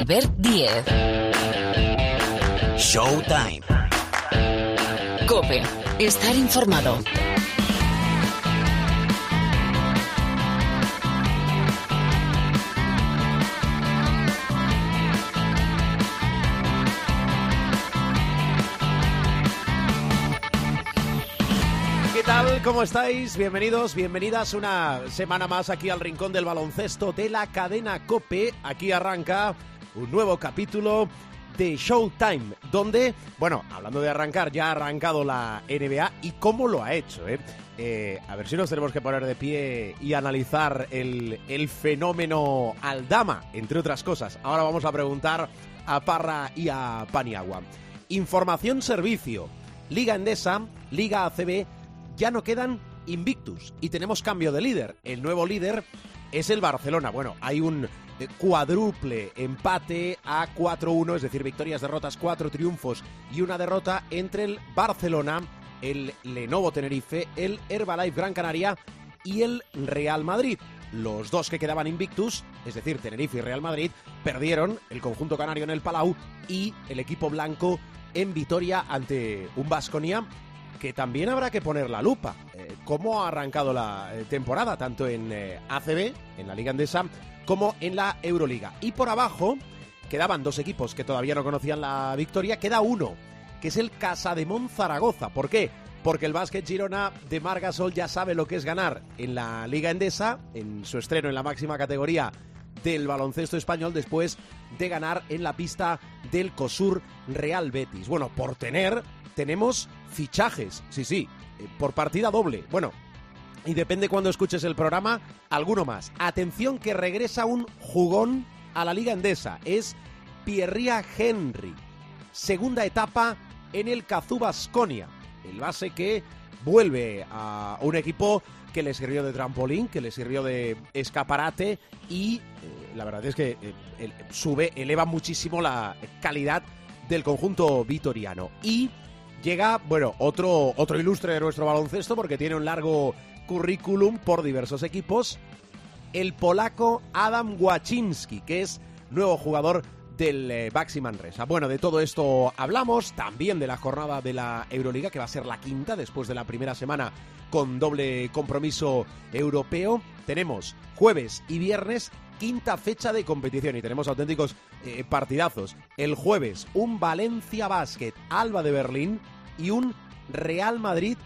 Albert Diez. Showtime. Cope. Estar informado. ¿Qué tal? ¿Cómo estáis? Bienvenidos, bienvenidas una semana más aquí al Rincón del Baloncesto de la cadena Cope. Aquí arranca un nuevo capítulo de Showtime, donde, bueno, hablando de arrancar, ya ha arrancado la NBA y cómo lo ha hecho, ¿eh? Eh, a ver si nos tenemos que poner de pie y analizar el, el fenómeno Aldama, entre otras cosas. Ahora vamos a preguntar a Parra y a Paniagua. Información servicio. Liga Endesa, Liga ACB, ya no quedan invictus y tenemos cambio de líder. El nuevo líder es el Barcelona. Bueno, hay un eh, cuádruple empate a 4-1, es decir, victorias, derrotas, cuatro triunfos y una derrota entre el Barcelona, el Lenovo Tenerife, el Herbalife Gran Canaria y el Real Madrid. Los dos que quedaban invictus, es decir, Tenerife y Real Madrid, perdieron el conjunto canario en el Palau y el equipo blanco en Vitoria ante un Vasconia que también habrá que poner la lupa. Eh, ¿Cómo ha arrancado la eh, temporada, tanto en eh, ACB, en la Liga Andesa, como en la Euroliga? Y por abajo quedaban dos equipos que todavía no conocían la victoria, queda uno, que es el Casa de Zaragoza. ¿Por qué? Porque el básquet Girona de Margasol ya sabe lo que es ganar en la Liga Endesa, en su estreno en la máxima categoría del baloncesto español después de ganar en la pista del COSUR Real Betis. Bueno, por tener tenemos fichajes, sí, sí, eh, por partida doble. Bueno, y depende cuando escuches el programa, alguno más. Atención que regresa un jugón a la Liga Endesa. Es Pierria Henry. Segunda etapa en el Cazú Basconia. El base que vuelve a un equipo que le sirvió de trampolín, que le sirvió de escaparate y eh, la verdad es que eh, sube, eleva muchísimo la calidad del conjunto vitoriano. Y llega, bueno, otro, otro ilustre de nuestro baloncesto porque tiene un largo currículum por diversos equipos. El polaco Adam Waczynski, que es nuevo jugador del eh, Baxi Manresa. Bueno, de todo esto hablamos, también de la jornada de la Euroliga, que va a ser la quinta después de la primera semana con doble compromiso europeo. Tenemos jueves y viernes quinta fecha de competición y tenemos auténticos eh, partidazos. El jueves un Valencia Basket Alba de Berlín y un Real Madrid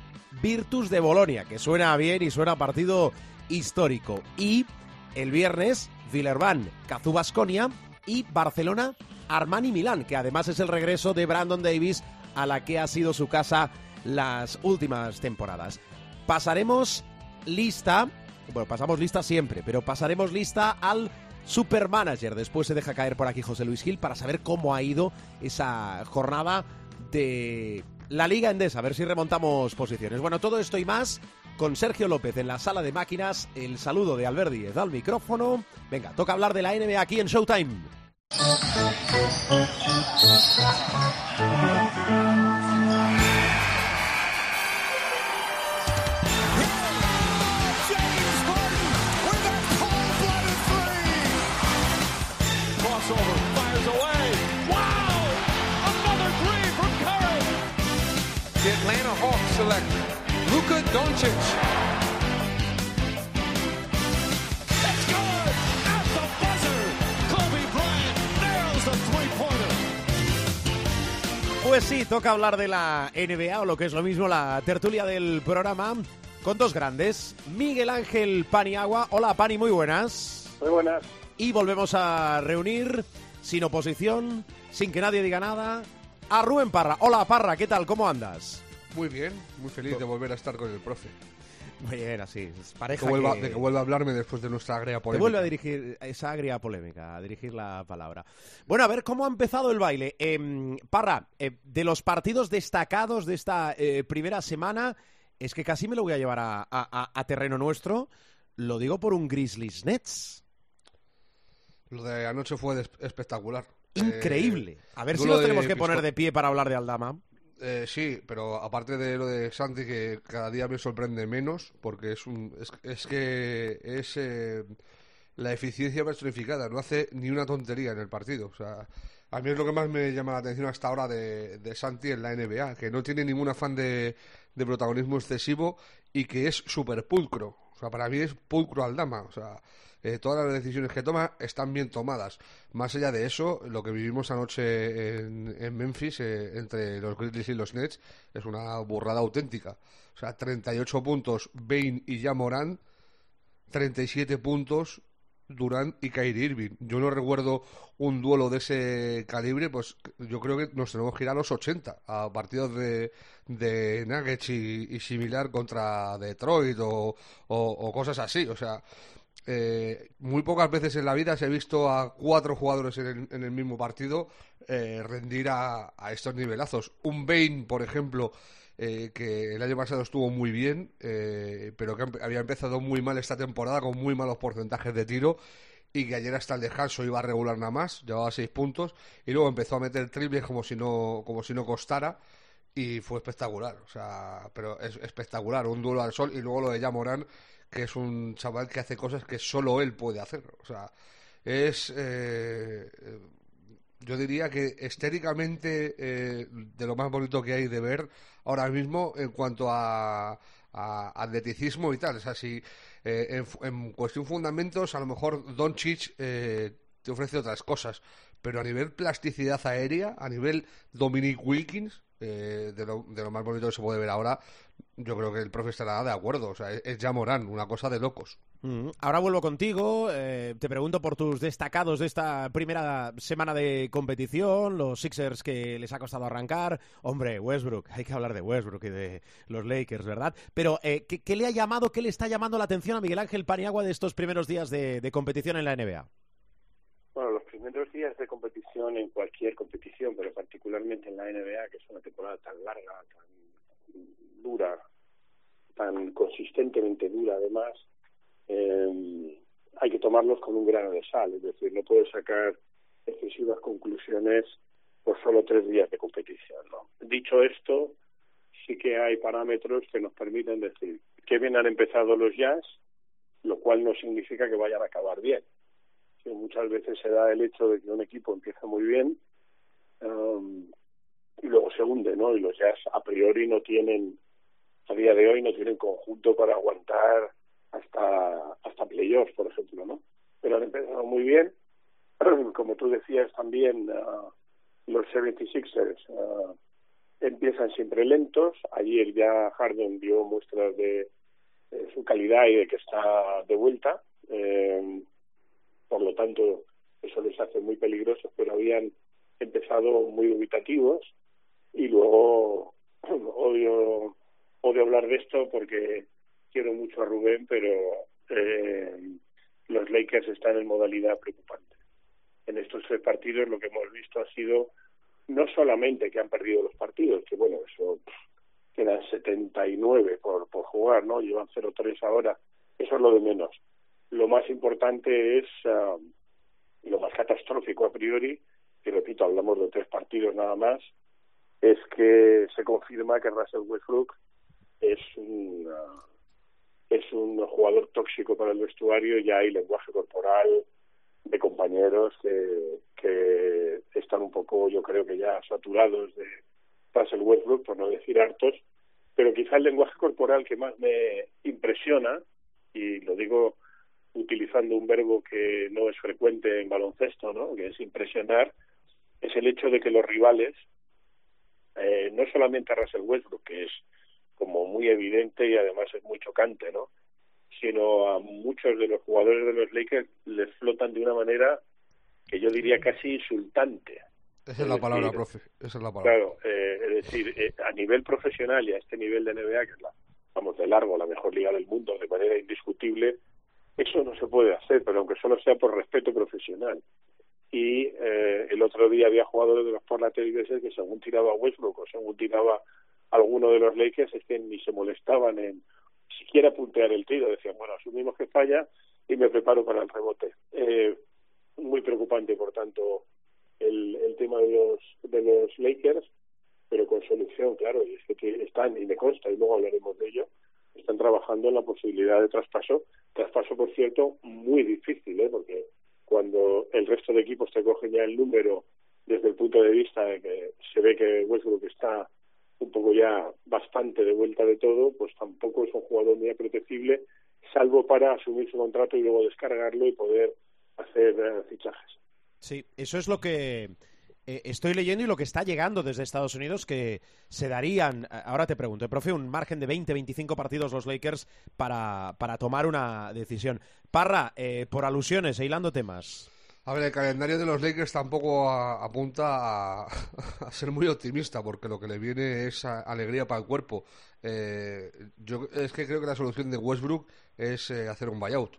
Virtus de Bolonia, que suena bien y suena partido histórico. Y el viernes Villerban Cazú Basconia y Barcelona Armani Milán, que además es el regreso de Brandon Davis a la que ha sido su casa las últimas temporadas. Pasaremos lista, bueno, pasamos lista siempre, pero pasaremos lista al Supermanager. Después se deja caer por aquí José Luis Gil para saber cómo ha ido esa jornada de la Liga Endesa, a ver si remontamos posiciones. Bueno, todo esto y más con Sergio López en la sala de máquinas. El saludo de Albert Díez al micrófono. Venga, toca hablar de la NBA aquí en Showtime. Three-pointer. Pues sí, toca hablar de la NBA o lo que es lo mismo la tertulia del programa con dos grandes. Miguel Ángel Paniagua. Hola Pani, muy buenas. Muy buenas. Y volvemos a reunir sin oposición, sin que nadie diga nada, a Rubén Parra. Hola Parra, ¿qué tal? ¿Cómo andas? Muy bien, muy feliz de volver a estar con el profe. Muy bien, así, es Que pareja vuelva, que- De que vuelva a hablarme después de nuestra agria Te polémica. vuelve a dirigir esa agria polémica, a dirigir la palabra. Bueno, a ver cómo ha empezado el baile. Em, Parra, eh, de los partidos destacados de esta eh, primera semana, es que casi me lo voy a llevar a, a- a- a terreno nuestro. Lo digo por un Grizzlies Nets. Lo de anoche fue espectacular. Increíble. A ver si nos tenemos que poner de pie para hablar de Aldama. Eh, sí, pero aparte de lo de Santi, que cada día me sorprende menos, porque es un es, es que es, eh, la eficiencia personificada, no hace ni una tontería en el partido. O sea, a mí es lo que más me llama la atención hasta ahora de, de Santi en la NBA, que no tiene ningún afán de, protagonismo excesivo y que es súper pulcro. O sea, para mí es pulcro al dama. O sea, eh, todas las decisiones que toma están bien tomadas. Más allá de eso, lo que vivimos anoche en, en Memphis eh, entre los Grizzlies y los Nets es una burrada auténtica. O sea, 38 puntos Bain y Jamoran, 37 puntos Durant y Kyrie Irving. Yo no recuerdo un duelo de ese calibre, pues yo creo que nos tenemos que ir a los 80, a partidos de, de Nuggets y, similar contra Detroit o cosas así. O sea, eh, muy pocas veces en la vida se ha visto a cuatro jugadores en el, en el mismo partido eh, rendir a, estos nivelazos. Un Bain, por ejemplo, eh, que el año pasado estuvo muy bien, eh, pero que había empezado muy mal esta temporada con muy malos porcentajes de tiro y que ayer hasta el descanso iba a regular nada más, llevaba seis puntos y luego empezó a meter triples como si no como si no costara y fue espectacular, o sea, pero es espectacular, un duelo al sol y luego lo de Morán que es un chaval que hace cosas que solo él puede hacer, o sea, es eh, yo diría que estéticamente eh, de lo más bonito que hay de ver ahora mismo en cuanto a, a atleticismo y tal. O sea, si eh, en, en cuestión fundamentos, a lo mejor Doncic eh, te ofrece otras cosas, pero a nivel plasticidad aérea, a nivel Dominic Wilkins, eh, de, lo, de lo más bonito que se puede ver ahora, yo creo que el profe estará de acuerdo. O sea, es, es ya Morán, una cosa de locos. Mm, Ahora vuelvo contigo. eh, te pregunto por tus destacados de esta primera semana de competición, los Sixers que les ha costado arrancar. Hombre, Westbrook, hay que hablar de Westbrook y de los Lakers, ¿verdad? Pero, eh, ¿qué, qué le ha llamado, qué le está llamando la atención a Miguel Ángel Paniagua de estos primeros días de, de competición en la NBA? Bueno, los primeros días de competición en cualquier competición, pero particularmente en la NBA, que es una temporada tan larga, tan dura, tan consistentemente dura además, eh, hay que tomarlos con un grano de sal, es decir, no puedes sacar excesivas conclusiones por solo tres días de competición. Dicho esto, sí que hay parámetros que nos permiten decir que bien han empezado los Jazz, lo cual no significa que vayan a acabar bien que muchas veces se da el hecho de que un equipo empieza muy bien um, y luego se hunde, ¿no? Y los Jazz a priori no tienen, a día de hoy no tienen conjunto para aguantar hasta hasta playoffs, por ejemplo, ¿no? Pero han empezado muy bien, como tú decías también, uh, los 76ers uh, empiezan siempre lentos. Ayer ya Harden dio muestras de, de su calidad y de que está de vuelta. Eh, por lo tanto eso les hace muy peligrosos, pero habían empezado muy dubitativos y luego odio odio hablar de esto porque quiero mucho a Rubén, pero eh, los Lakers están en modalidad preocupante. En estos tres partidos lo que hemos visto ha sido no solamente que han perdido los partidos, que bueno, eso quedan 79 por, por jugar, ¿no? Llevan 0-3 ahora, eso es lo de menos lo más importante es uh, lo más catastrófico a priori, y repito, hablamos de tres partidos nada más, es que se confirma que Russell Westbrook es un uh, es un jugador tóxico para el vestuario, ya hay lenguaje corporal de compañeros que, que están un poco, yo creo que ya saturados de Russell Westbrook, por no decir hartos, pero quizá el lenguaje corporal que más me impresiona, y lo digo utilizando un verbo que no es frecuente en baloncesto, ¿no? que es impresionar, es el hecho de que los rivales, eh, no solamente a Russell Westbrook, que es como muy evidente y además es muy chocante, ¿no? sino a muchos de los jugadores de los Lakers les flotan de una manera que yo diría casi insultante. Esa es la palabra, decir, profe. Esa es la palabra. Claro, eh, es decir, eh, a nivel profesional y a este nivel de NBA, que es la, vamos, de largo la mejor liga del mundo, de manera indiscutible, eso no se puede hacer, pero aunque solo sea por respeto profesional. Y eh, el otro día había jugadores de los Portland Trailblazers que según tiraba Westbrook o según tiraba alguno de los Lakers es que ni se molestaban en siquiera puntear el tiro, decían, bueno, asumimos que falla y me preparo para el rebote. Eh, muy preocupante, por tanto, el, el tema de los, de los Lakers, pero con solución, claro, y es que están, y me consta, y luego hablaremos de ello, están trabajando en la posibilidad de traspaso Traspaso, por cierto, muy difícil, ¿eh? porque cuando el resto de equipos te cogen ya el número desde el punto de vista de que se ve que Westbrook está un poco ya bastante de vuelta de todo, pues tampoco es un jugador muy apetecible, salvo para asumir su contrato y luego descargarlo y poder hacer eh, fichajes. Sí, eso es lo que eh, estoy leyendo y lo que está llegando desde Estados Unidos, que se darían, eh, ahora te pregunto, profe, un margen de 20-25 partidos los Lakers para, para tomar una decisión. Parra, eh, por alusiones, e hilando temas. A ver, el calendario de los Lakers tampoco apunta a, ser muy optimista, porque lo que le viene es alegría para el cuerpo. Eh, yo es que creo que la solución de Westbrook es eh, hacer un buyout.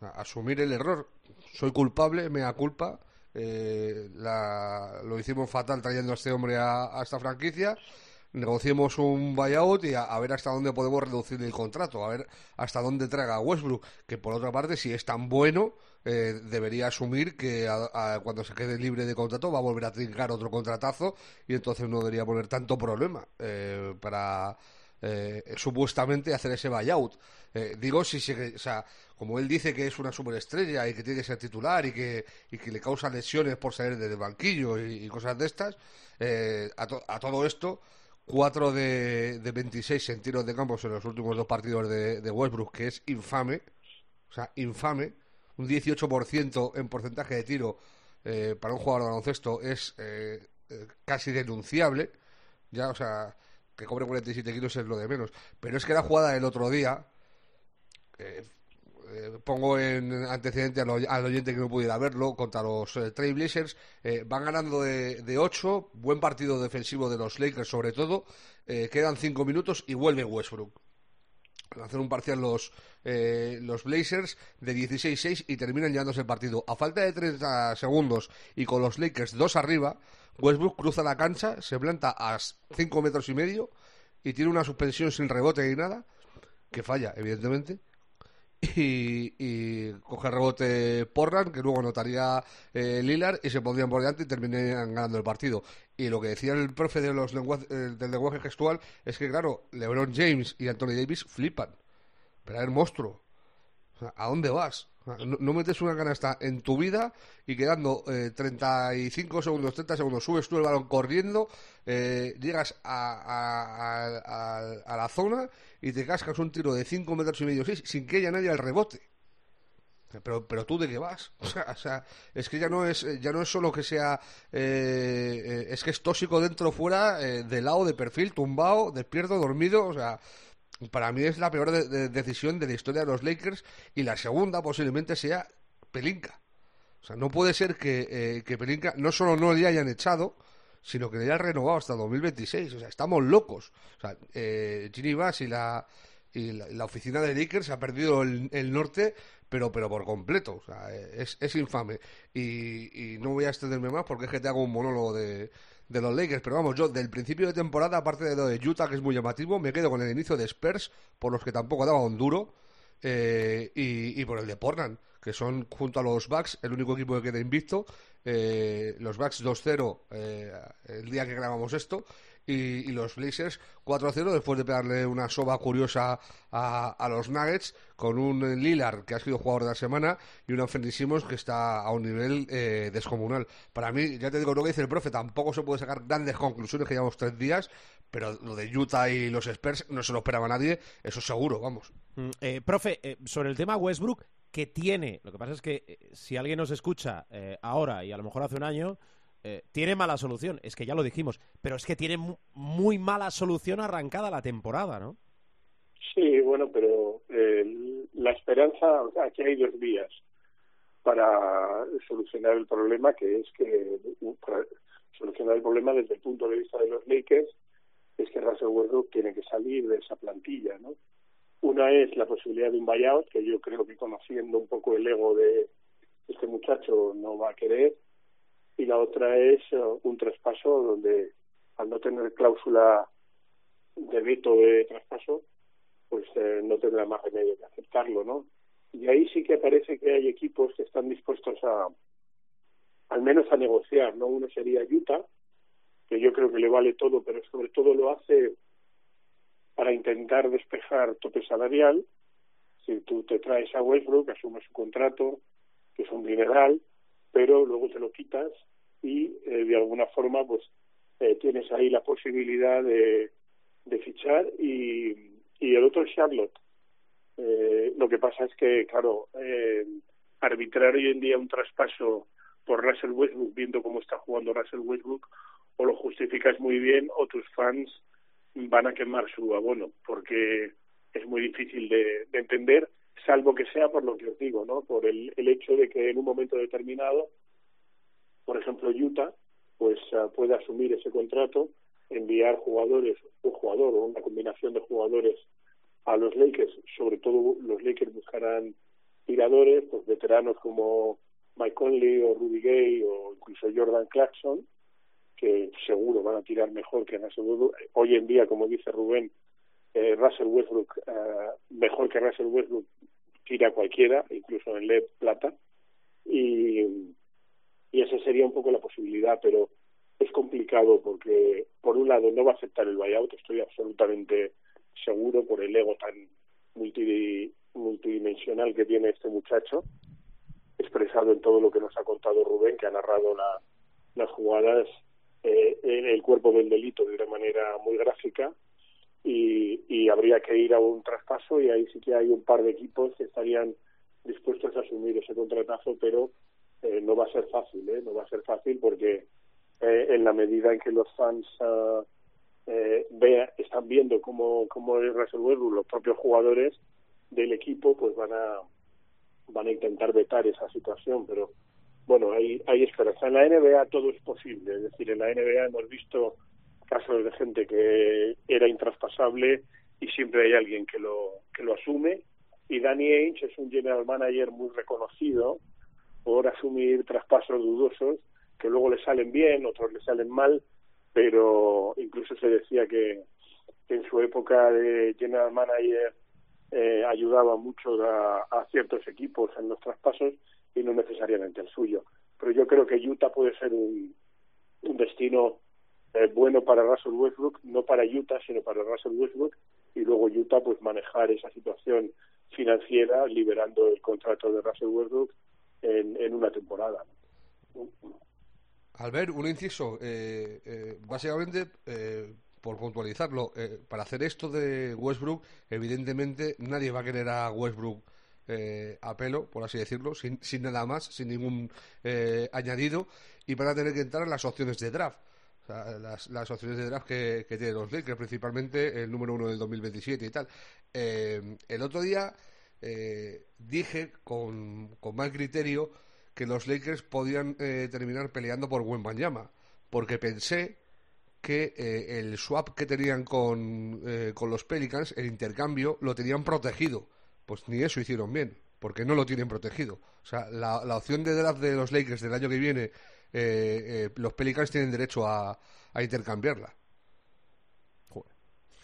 Asumir el error. Soy culpable, me da culpa. Eh, la- lo hicimos fatal trayendo a este hombre a, esta franquicia. Negociemos un buyout y a, ver hasta dónde podemos reducir el contrato, a ver hasta dónde traga Westbrook, que por otra parte, si es tan bueno, eh, debería asumir que a- cuando se quede libre de contrato va a volver a trincar otro contratazo y entonces no debería poner tanto problema eh, para eh, supuestamente hacer ese buyout. Eh, digo, si se, o sea, como él dice que es una superestrella y que tiene que ser titular y que, y que le causa lesiones por salir del banquillo y, cosas de estas, eh, a, to- a todo esto, 4 de, de 26 en tiros de campo en los últimos dos partidos de, de Westbrook, que es infame, o sea, infame, un 18% en porcentaje de tiro eh, para un jugador de baloncesto es eh, eh, casi denunciable, ya, o sea, que cobre 47 kilos es lo de menos, pero es que la jugada del otro día, eh, eh, pongo en antecedente al, al oyente que no pudiera verlo contra los eh, Trailblazers eh, van ganando de, de 8 buen partido defensivo de los Lakers sobre todo quedan 5 minutos y vuelve Westbrook hacer un parcial los, eh, los Blazers de 16-6 y terminan llevándose el partido. A falta de 30 segundos y con los Lakers dos arriba, Westbrook cruza la cancha, se planta a 5 metros y medio y tiene una suspensión sin rebote ni nada, que falla, evidentemente. Y, y coge rebote Porran, que luego anotaría eh, Lillard y se pondrían por delante y terminarían ganando el partido. Y lo que decía el profe de los lengua- eh, del lenguaje gestual es que, claro, LeBron James y Anthony Davis flipan. Pero ver, monstruo, ¿a dónde vas? No, no metes una canasta en tu vida y quedando eh, 35 segundos, 30 segundos, subes tú el balón corriendo, eh, llegas a, a- la zona y te cascas un tiro de 5 metros y medio, 6, sin que haya nadie al rebote. Pero, pero tú de qué vas? O sea, o sea, es que ya no es, ya no es solo que sea, eh, eh, es que es tóxico dentro fuera, eh, de lado, de perfil, tumbado, despierto, dormido, o sea, para mí es la peor de- de- decisión de la historia de los Lakers y la segunda posiblemente sea Pelinka. O sea, no puede ser que, eh, que Pelinka no solo no le hayan echado, sino que le hayan renovado hasta 2026. O sea, estamos locos. O sea, eh, Ginny Bass y la, y la, la oficina de Lakers ha perdido el, el norte, pero, pero por completo. O sea, eh, es, es infame. Y, y no voy a extenderme más porque es que te hago un monólogo de, de los Lakers. Pero vamos, yo del principio de temporada, aparte de lo de Utah, que es muy llamativo, me quedo con el inicio de Spurs, por los que tampoco daba un duro, eh, y, y por el de Portland, que son junto a los Bucks el único equipo que queda invicto. Eh, los Bucks 2-0 eh, el día que grabamos esto. Y, los Blazers 4-0 después de pegarle una soba curiosa a, a los Nuggets con un Lillard que ha sido jugador de la semana y un Anthony Simmons que está a un nivel eh, descomunal. Para mí, ya te digo lo que dice el profe, tampoco se puede sacar grandes conclusiones que llevamos tres días, pero lo de Utah y los Spurs no se lo esperaba nadie, eso seguro, vamos. Mm, eh, profe, eh, sobre el tema Westbrook, que tiene, lo que pasa es que eh, si alguien nos escucha eh, ahora y a lo mejor hace un año, eh, tiene mala solución, es que ya lo dijimos, pero es que tiene mu- muy mala solución arrancada la temporada, ¿no? Sí, bueno, pero eh, la esperanza, aquí hay dos vías para solucionar el problema, que es que solucionar el problema desde el punto de vista de los Lakers, es que Russell Westbrook tiene que salir de esa plantilla, ¿no? Una es la posibilidad de un buyout, que yo creo que conociendo un poco el ego de este muchacho no va a querer, y la otra es eh, un traspaso donde al no tener cláusula de veto de traspaso, pues eh, no tendrá más remedio que aceptarlo, ¿no? Y ahí sí que parece que hay equipos que están dispuestos a, al menos a negociar, ¿no? Uno sería Utah, que yo creo que le vale todo, pero sobre todo lo hace para intentar despejar tope salarial. Si tú te traes a Westbrook, asumes su contrato, que es un dineral, pero luego te lo quitas y eh, de alguna forma pues eh, tienes ahí la posibilidad de, de fichar y, y el otro es Charlotte. Eh, lo que pasa es que, claro, eh, arbitrar hoy en día un traspaso por Russell Westbrook, viendo cómo está jugando Russell Westbrook, o lo justificas muy bien o tus fans van a quemar su abono, porque es muy difícil de, de entender, salvo que sea por lo que os digo, ¿no? Por el, el hecho de que en un momento determinado, por ejemplo, Utah, pues uh, puede asumir ese contrato, enviar jugadores, un jugador o una combinación de jugadores a los Lakers, sobre todo los Lakers buscarán tiradores, pues veteranos como Mike Conley o Rudy Gay o incluso Jordan Clarkson, que seguro van a tirar mejor que Russell Westbrook. Hoy en día, como dice Rubén, eh, Russell Westbrook, eh, mejor que Russell Westbrook, tira cualquiera, incluso en LED plata. Y, y esa sería un poco la posibilidad, pero es complicado porque, por un lado, no va a aceptar el buyout, estoy absolutamente seguro por el ego tan multi, multidimensional que tiene este muchacho, expresado en todo lo que nos ha contado Rubén, que ha narrado la, las jugadas eh, en el cuerpo del delito de una manera muy gráfica y, y habría que ir a un traspaso y ahí sí que hay un par de equipos que estarían dispuestos a asumir ese contratazo, pero eh, no va a ser fácil, ¿eh? no va a ser fácil porque eh, en la medida en que los fans uh, eh, vea, están viendo cómo, cómo es Russell Westbrook, los propios jugadores del equipo pues van a van a intentar vetar esa situación, pero bueno, hay, hay esperanza. En la NBA todo es posible, es decir, en la NBA hemos visto casos de gente que era intraspasable y siempre hay alguien que lo, que lo asume y Danny Ainge es un general manager muy reconocido por asumir traspasos dudosos que luego le salen bien, otros le salen mal, pero incluso se decía que, en su época de general manager eh, ayudaba mucho a, ciertos equipos en los traspasos y no necesariamente el suyo. Pero yo creo que Utah puede ser un destino bueno para Russell Westbrook, no para Utah, sino para Russell Westbrook, y luego Utah pues manejar esa situación financiera liberando el contrato de Russell Westbrook en, en una temporada. Albert, un inciso. Eh, eh, básicamente, eh, por puntualizarlo, eh, para hacer esto de Westbrook, evidentemente nadie va a querer a Westbrook eh, a pelo, por así decirlo, sin, sin nada más, sin ningún eh, añadido, y van a tener que entrar en las opciones de draft. Las, las opciones de draft que, que tienen los Lakers, principalmente el número uno del 2027 y tal. Eh, el otro día eh, dije con, con mal criterio que los Lakers podían eh, terminar peleando por Wembanyama, porque pensé que eh, el swap que tenían con, eh, con los Pelicans, el intercambio, lo tenían protegido. Pues ni eso hicieron bien, porque no lo tienen protegido. O sea, la, la opción de draft de los Lakers del año que viene, eh, eh, los Pelicans tienen derecho a, a intercambiarla.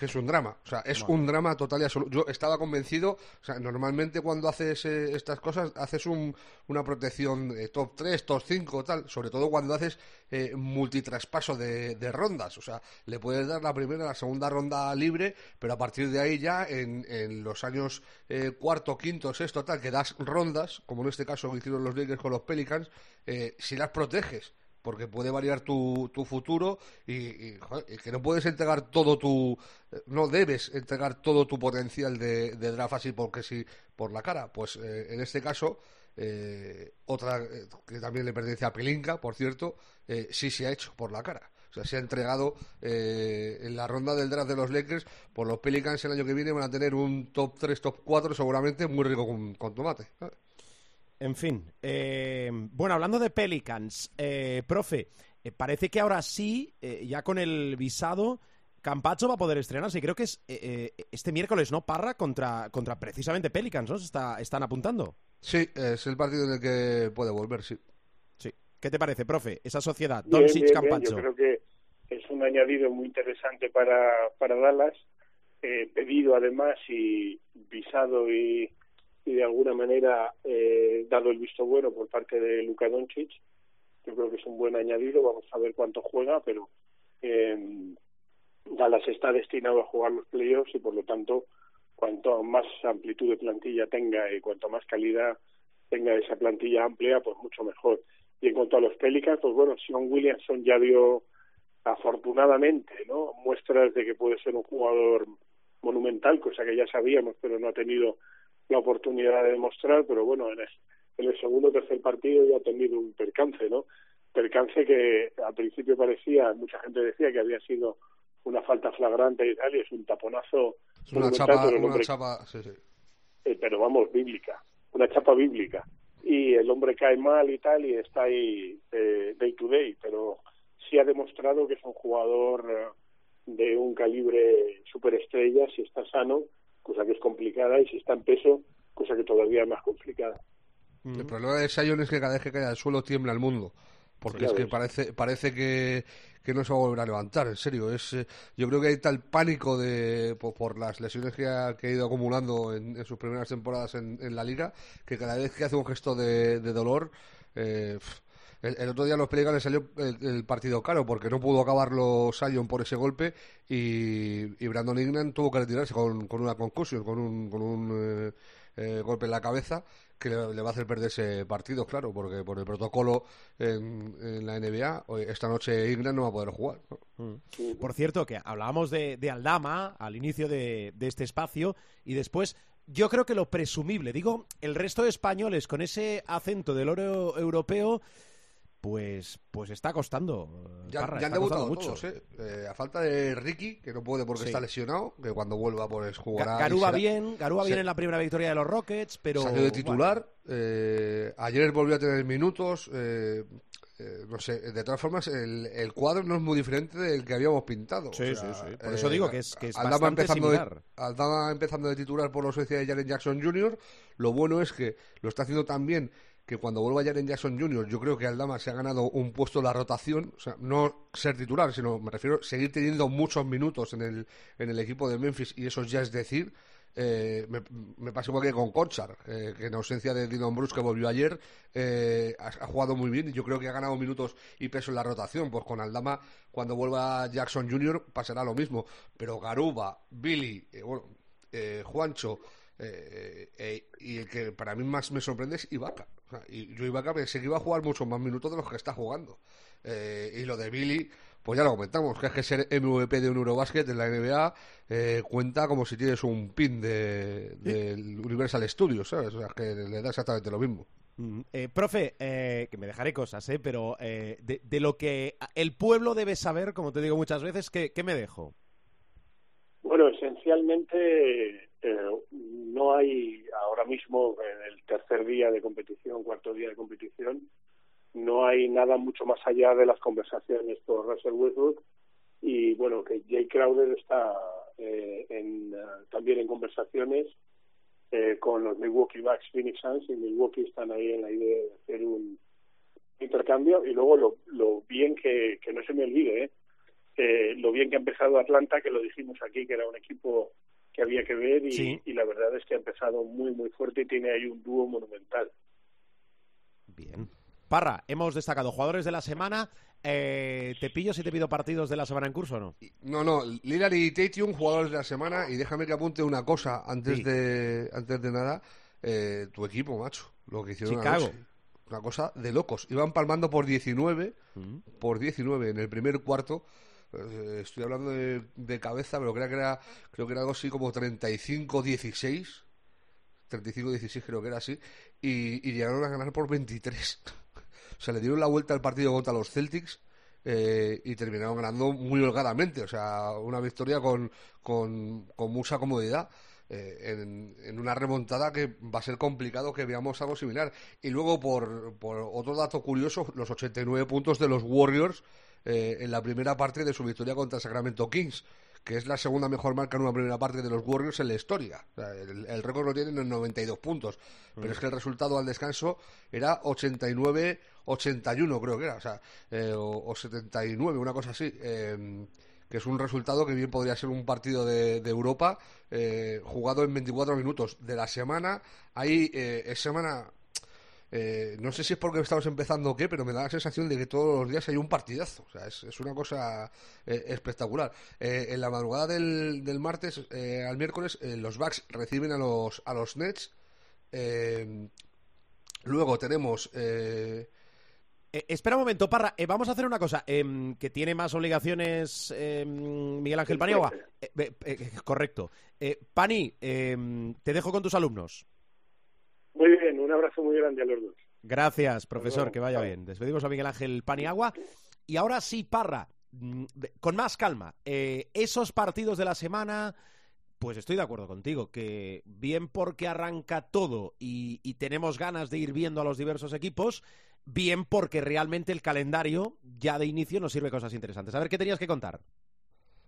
Que es un drama, o sea, es un drama total y absoluto. Yo estaba convencido, o sea, normalmente cuando haces eh, estas cosas, haces un, una protección eh, top 3, top 5, tal, sobre todo cuando haces eh, multitraspaso de, de rondas, o sea, le puedes dar la primera, la segunda ronda libre, pero a partir de ahí ya, en, en los años eh, cuarto, quinto, sexto, tal, que das rondas, como en este caso que hicieron los Lakers con los Pelicans, eh, si las proteges, porque puede variar tu, tu futuro y, que no puedes entregar todo tu eh, no debes entregar todo tu potencial de, draft así porque sí por la cara pues eh, en este caso eh, otra eh, que también le pertenece a Pelinka por cierto eh, sí se ha hecho por la cara o sea, se ha entregado en la ronda del draft de los Lakers por los Pelicans el año que viene van a tener un top 3, top 4 seguramente muy rico con, tomate. En fin, eh, bueno, hablando de Pelicans, eh, profe, eh, parece que ahora sí, eh, ya con el visado, Campacho va a poder estrenarse. Y creo que es eh, este miércoles, ¿no? Parra contra, contra precisamente Pelicans, ¿no? Se está, están apuntando. Sí, es el partido en el que puede volver, sí. Sí. ¿Qué te parece, profe? Esa sociedad, bien. Campacho. Yo creo que es un añadido muy interesante para, para Dallas, eh, pedido además y visado y, y de alguna manera eh, dado el visto bueno por parte de Luka Doncic. Yo creo que es un buen añadido, vamos a ver cuánto juega, pero eh, Dallas está destinado a jugar los playoffs y por lo tanto cuanto más amplitud de plantilla tenga y cuanto más calidad tenga esa plantilla amplia, pues mucho mejor. Y en cuanto a los Pelicans, pues bueno, Sean Williamson ya dio afortunadamente, ¿no? Muestras de que puede ser un jugador monumental, cosa que ya sabíamos, pero no ha tenido la oportunidad de demostrar, pero bueno, en el, en el segundo o tercer partido ya ha tenido un percance, ¿no? Percance que al principio parecía, mucha gente decía que había sido una falta flagrante y tal, y es un taponazo Es una chapa, una hombre- chapa, sí, sí. eh, pero vamos, bíblica, una chapa bíblica. Y el hombre cae mal y tal, y está ahí eh, day to day, pero sí ha demostrado que es un jugador eh, de un calibre superestrella si está sano, cosa que es complicada, y si está en peso, cosa que todavía es más complicada. El problema de Sion es que cada vez que cae al suelo tiembla el mundo. Porque es que ves. parece, parece que, que no se va a volver a levantar, en serio. Es, eh, yo creo que hay tal pánico de, por, por las lesiones que ha, que ha ido acumulando en, en sus primeras temporadas en, en la liga, que cada vez que hace un gesto de, de dolor, eh, el, otro día a los Pelicans le salió el, partido caro porque no pudo acabarlo Sion por ese golpe y, y Brandon Ingram tuvo que retirarse con, una concusión, con un, con un eh, eh, golpe en la cabeza que le, va a hacer perder ese partido, claro, porque por el protocolo en, la NBA, esta noche Ingram no va a poder jugar. ¿no? Por cierto, que hablábamos de, de Aldama al inicio de, de este espacio y después yo creo que lo presumible, digo, el resto de españoles con ese acento del oro europeo, pues, pues está costando. Ya, Parra, ya han debutado mucho. todos, ¿eh? Eh, A falta de Ricky, que no puede porque Sí. está lesionado, que cuando vuelva pues Ga- jugará. Garúa será- bien, Garúa bien en la primera victoria de los Rockets, pero Salió de titular. eh, ayer volvió a tener minutos. no sé, de todas formas, el, el cuadro no es muy diferente del que habíamos pintado. Sí, o sea, sí, sí. Por eso digo que es- que es bastante empezando similar. De, Aldama empezando de titular por la ausencia de Jaren Jackson Jr. Lo bueno es que lo está haciendo tan bien que cuando vuelva Jaren Jackson Jr., yo creo que Aldama se ha ganado un puesto en la rotación. O sea, no ser titular, sino me refiero seguir teniendo muchos minutos en el, en el equipo de Memphis, y eso ya es decir. Eh, me, me pasa igual que con Conchar, eh, que en ausencia de Dylan Bruce, que volvió ayer, eh, ha, jugado muy bien y yo creo que ha ganado minutos y peso en la rotación. Pues con Aldama, cuando vuelva Jackson Jr., pasará lo mismo. Pero Garuba, Billy, eh, bueno, eh, Juancho, y el que para mí más me sorprende es Ibaka. O sea, y yo Ibaka pensé que iba a jugar muchos más minutos de los que está jugando. Eh, y lo de Billy, pues ya lo comentamos, que es que ser MVP de un Eurobasket en la NBA eh, cuenta como si tienes un pin de, del Universal Studios, ¿sabes? O sea, que le da exactamente lo mismo. Mm, eh, profe, eh, que me dejaré cosas, ¿eh? pero eh, de, de lo que el pueblo debe saber, como te digo muchas veces, ¿qué, qué me dejo? Bueno, esencialmente eh, no hay ahora mismo en el tercer día de competición, cuarto día de competición, no hay nada mucho más allá de las conversaciones por Russell Westbrook y bueno que Jay Crowder está eh, en, eh, también en conversaciones eh, con los Milwaukee Bucks, Phoenix Suns y Milwaukee están ahí en la idea de hacer un intercambio y luego lo, lo bien que, no se me olvide, ¿eh? eh, lo bien que ha empezado Atlanta, que lo dijimos aquí, que era un equipo que había que ver y, Sí. y la verdad es que ha empezado muy, muy fuerte y tiene ahí un dúo monumental. Bien. Parra, hemos destacado jugadores de la semana. Eh, ¿Te pillo si te pido partidos de la semana en curso o no? No, no, Lillard y Tatum, jugadores de la semana, y déjame que apunte una cosa antes Sí. de antes de nada, eh, tu equipo, macho, lo que hicieron Chicago. anoche. Una cosa de locos. Iban palmando por 19, por 19 en el primer cuarto. Eh, estoy hablando de, cabeza, pero creo que era creo que era algo así como 35-16. 35-16 creo que era así. Y, llegaron a ganar por 23. o sea, le dieron la vuelta al partido contra los Celtics eh, y terminaron ganando muy holgadamente. O sea, una victoria con, con, con mucha comodidad. eh, en, en una remontada que va a ser complicado que veamos algo similar. Y luego, por, por otro dato curioso, los 89 puntos de los Warriors eh, en la primera parte de su victoria contra Sacramento Kings, que es la segunda mejor marca en una primera parte de los Warriors en la historia. O sea, el, el récord lo tienen en 92 puntos, pero es que el resultado al descanso era 89-81, creo que era, o sea, eh, o, o 79, una cosa así. eh, que es un resultado que bien podría ser un partido de, de Europa eh, jugado en 24 minutos de la semana. Ahí eh, es semana eh, no sé si es porque estamos empezando o qué, pero me da la sensación de que todos los días hay un partidazo. O sea, es, es una cosa eh, espectacular. Eh, en la madrugada del, del martes eh, al miércoles, eh, los Bucks reciben a los, a los Nets. Eh, luego tenemos. eh, Eh, espera un momento, Parra. eh, vamos a hacer una cosa. em, que tiene más obligaciones em, Miguel Ángel El Paniagua. Eh, eh, eh, correcto. Eh, Pani, em, te dejo con tus alumnos. Muy bien, un abrazo muy grande a los dos. Gracias, profesor, que vaya bien. Despedimos a Miguel Ángel Paniagua. Y ahora sí, Parra, mm, con más calma. eh, esos partidos de la semana, pues estoy de acuerdo contigo, que bien porque arranca todo y, y tenemos ganas de ir viendo a los diversos equipos, bien porque realmente el calendario ya de inicio nos sirve cosas interesantes. A ver, ¿qué tenías que contar?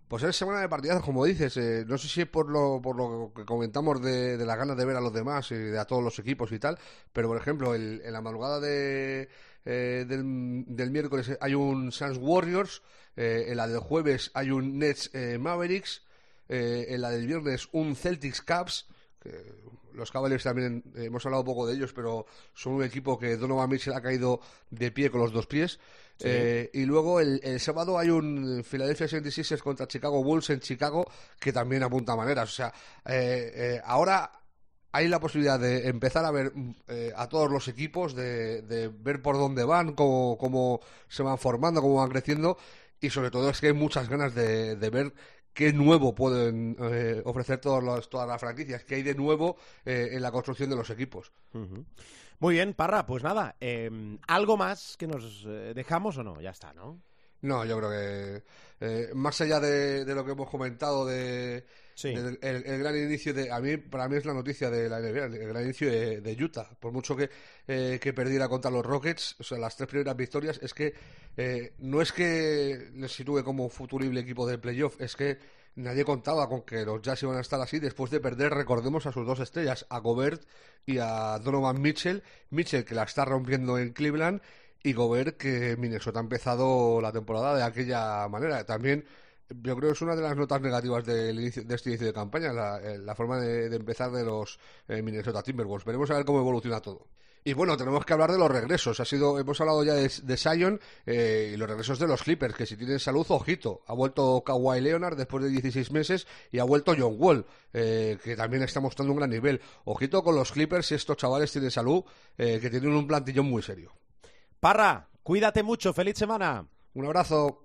Pues es semana de partidazos, como dices. eh, no sé si es por lo, por lo que comentamos de, de las ganas de ver a los demás y de a todos los equipos y tal. Pero, por ejemplo, el- en la madrugada de, eh, del, del miércoles hay un Suns Warriors. eh, en la del jueves hay un Nets eh, Mavericks. eh, en la del viernes un Celtics Caps. Que los Cavaliers también eh, hemos hablado poco de ellos, pero son un equipo que Donovan Mitchell ha caído de pie con los dos pies. Eh, y luego el, el sábado hay un Philadelphia 76ers contra Chicago Bulls en Chicago que también apunta maneras. O sea, eh, eh, ahora hay la posibilidad de empezar a ver a todos los equipos, de, de ver por dónde van, cómo, cómo se van formando, cómo van creciendo. Y sobre todo es que hay muchas ganas de, de ver qué nuevo pueden eh, ofrecer todos los- todas las franquicias, qué hay de nuevo eh, en la construcción de los equipos. Muy bien, Parra, pues nada, em, ¿algo más que nos eh, dejamos o no? Ya está, ¿no? No, yo creo que más allá de, de lo que hemos comentado de, Sí. el, gran inicio de a mí para mí es la noticia de la NBA, el gran inicio de, Utah, por mucho que, eh, que perdiera contra los Rockets, o sea, las tres primeras victorias es que eh, no es que les sitúe como futurible equipo de playoff, es que nadie contaba con que los Jazz iban a estar así después de perder, recordemos a sus dos estrellas, a Gobert y a Donovan Mitchell, Mitchell que la está rompiendo en Cleveland y Gobert que Minnesota ha empezado la temporada de aquella manera. También yo creo que es una de las notas negativas del inicio- de este inicio de campaña, la, eh, la forma de, de empezar de los eh, Minnesota Timberwolves. Veremos a ver cómo evoluciona todo. Y bueno, tenemos que hablar de los regresos. Ha sido, hemos hablado ya de, de Zion eh, y los regresos de los Clippers, que si tienen salud, ojito. Ha vuelto Kawhi Leonard después de 16 meses y ha vuelto John Wall, eh, que también está mostrando un gran nivel. Ojito con los Clippers si estos chavales tienen salud, eh, que tienen un plantillón muy serio. Parra, cuídate mucho, feliz semana. Un abrazo.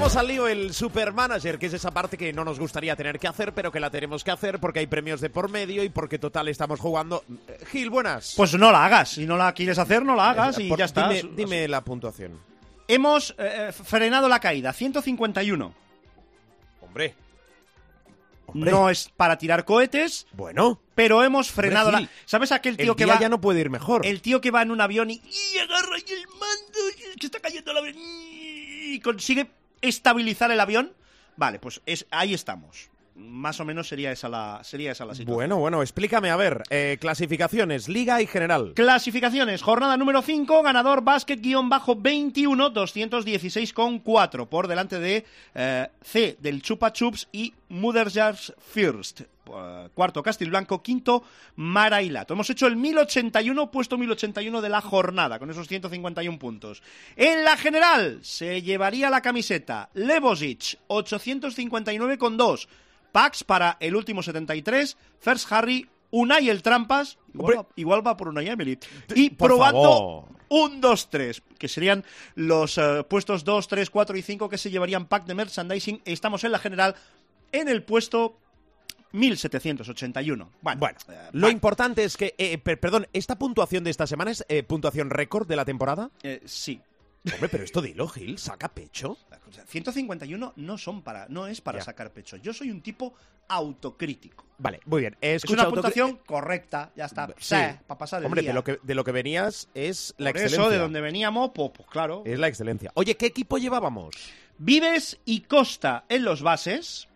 Vamos al lío, el Supermanager, que es esa parte que no nos gustaría tener que hacer, pero que la tenemos que hacer porque hay premios de por medio y porque total estamos jugando. Eh, Gil, buenas. Pues no la hagas. Si no la quieres hacer, no la hagas y Por- ya está. Dime, dime la puntuación. Hemos eh, frenado la caída, 151. Hombre. Hombre. No es para tirar cohetes, Bueno, pero hemos frenado Gil, la... ¿Sabes aquel tío el que día va... ya no puede ir mejor. El tío que va en un avión y, y agarra ahí el mando, y que está cayendo el avión y consigue estabilizar el avión. Vale, pues es, ahí estamos. Más o menos sería esa la, sería esa la situación. Bueno, bueno, explícame, a ver, eh, clasificaciones, liga y general. Clasificaciones, jornada número 5, ganador básquet-21, 216,4 por delante de eh, C del Chupa Chups y Mother Jars First. Eh, cuarto Castilblanco, quinto Marailato. Hemos hecho el 1081, puesto 1081 de la jornada, con esos 151 puntos. En la general se llevaría la camiseta Lebosic, 859,2. Pax para el último 73, First Harry, Unai el Trampas, igual, va, igual va por Unai Emery, y Por probando favor. un 2-3, que serían los eh, puestos 2, 3, 4 y 5 que se llevarían pack de merchandising. Estamos en la general en el puesto 1781. Bueno, Bueno, eh, lo va- importante es que, eh, per- perdón, ¿esta puntuación de esta semana es eh, puntuación récord de la temporada? eh, sí. Hombre, pero esto dilo, Gil, saca pecho. O sea, 151 no son para, no es para Ya. sacar pecho. Yo soy un tipo autocrítico. Vale, muy bien. Es una puntuación correcta, ya está. Sí. para pasar el Hombre, día. de lo, que, de lo que venías es la Por excelencia. eso, de donde veníamos, pues, pues claro. Es la excelencia. Oye, ¿qué equipo llevábamos? Vives y Costa en los bases.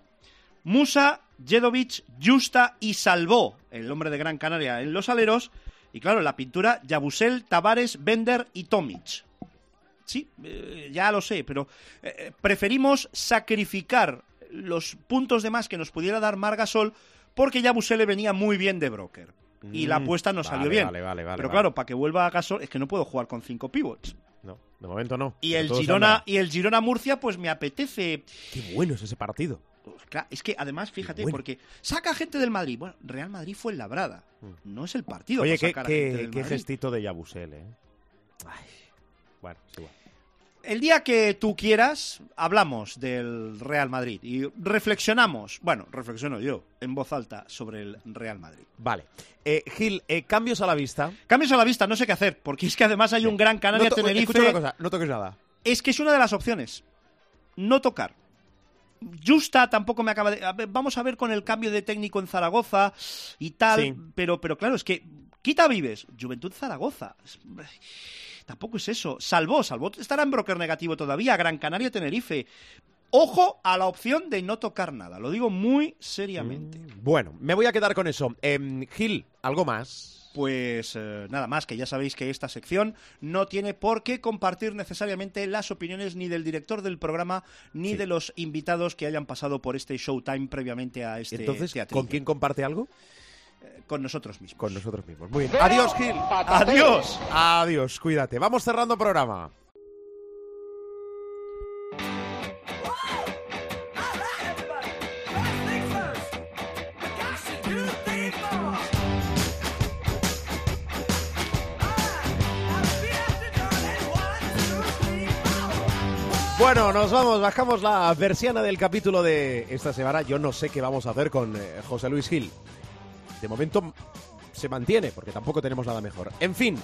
Musa, Jedovic, Justa y Salvó, el hombre de Gran Canaria en los aleros. Y claro, la pintura, Yabusel, Tavares, Bender y Tomic. Sí, eh, ya lo sé, pero eh, preferimos sacrificar los puntos de más que nos pudiera dar Margasol porque Yabusel le venía muy bien de broker. Y la Mm, apuesta no vale, salió bien. vale, vale, vale, pero claro, para que vuelva a Gasol es que no puedo jugar con cinco pivots. No, de momento no. Y el Girona y el Girona Murcia pues me apetece Qué bueno es ese partido. Pues, claro, es que además, fíjate, bueno. porque saca gente del Madrid. Bueno, Real Madrid fue en labrada. No es el partido. Mm. Oye, qué, sacar a gente qué, del qué Madrid. gestito de Yabusel, ¿eh? Ay, bueno, es igual. El día que tú quieras, hablamos del Real Madrid y reflexionamos, bueno, reflexiono yo en voz alta sobre el Real Madrid. Vale. Eh, Gil, eh, cambios a la vista. Cambios a la vista, no sé qué hacer, porque es que además hay un gran Canaria No Tenerife. Escucha una cosa, no toques nada. Es que es una de las opciones. No tocar. Justa tampoco me acaba de. a ver, vamos a ver con el cambio de técnico en Zaragoza y tal. Sí. Pero, pero claro, es que. Quita Vives, Juventud Zaragoza. Tampoco es eso. Salvó, salvó. Estará en broker negativo todavía. Gran Canaria Tenerife. Ojo a la opción de no tocar nada. Lo digo muy seriamente. Bueno, me voy a quedar con eso. Em, Gil, ¿algo más? Pues eh, nada más, que ya sabéis que esta sección no tiene por qué compartir necesariamente las opiniones ni del director del programa ni Sí. de los invitados que hayan pasado por este Showtime previamente a este Entonces, teatrillo. ¿con quién comparte algo? Eh, Con nosotros mismos. Con nosotros mismos. Muy bien. Adiós, Gil. ¡Adiós! Adiós, cuídate. Vamos cerrando programa. Bueno, nos vamos, bajamos la versiana del capítulo de esta semana. Yo no sé qué vamos a hacer con eh, José Luis Gil. De momento se mantiene, porque tampoco tenemos nada mejor. En fin,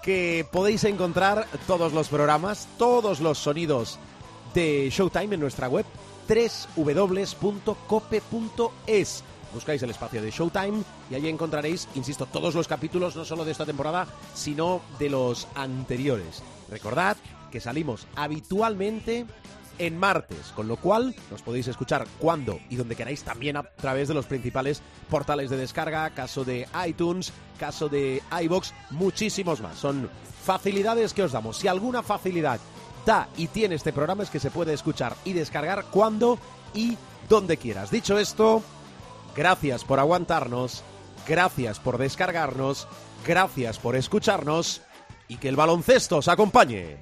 que podéis encontrar todos los programas, todos los sonidos de Showtime en nuestra web www.cope.es. Buscáis el espacio de Showtime y allí encontraréis, insisto, todos los capítulos, no solo de esta temporada, sino de los anteriores. Recordad que salimos habitualmente en martes, con lo cual nos podéis escuchar cuando y donde queráis, también a través de los principales portales de descarga, caso de iTunes, caso de iBox, muchísimos más. Son facilidades que os damos. Si alguna facilidad da y tiene este programa es que se puede escuchar y descargar cuando y donde quieras. Dicho esto, gracias por aguantarnos, gracias por descargarnos, gracias por escucharnos y que el baloncesto os acompañe.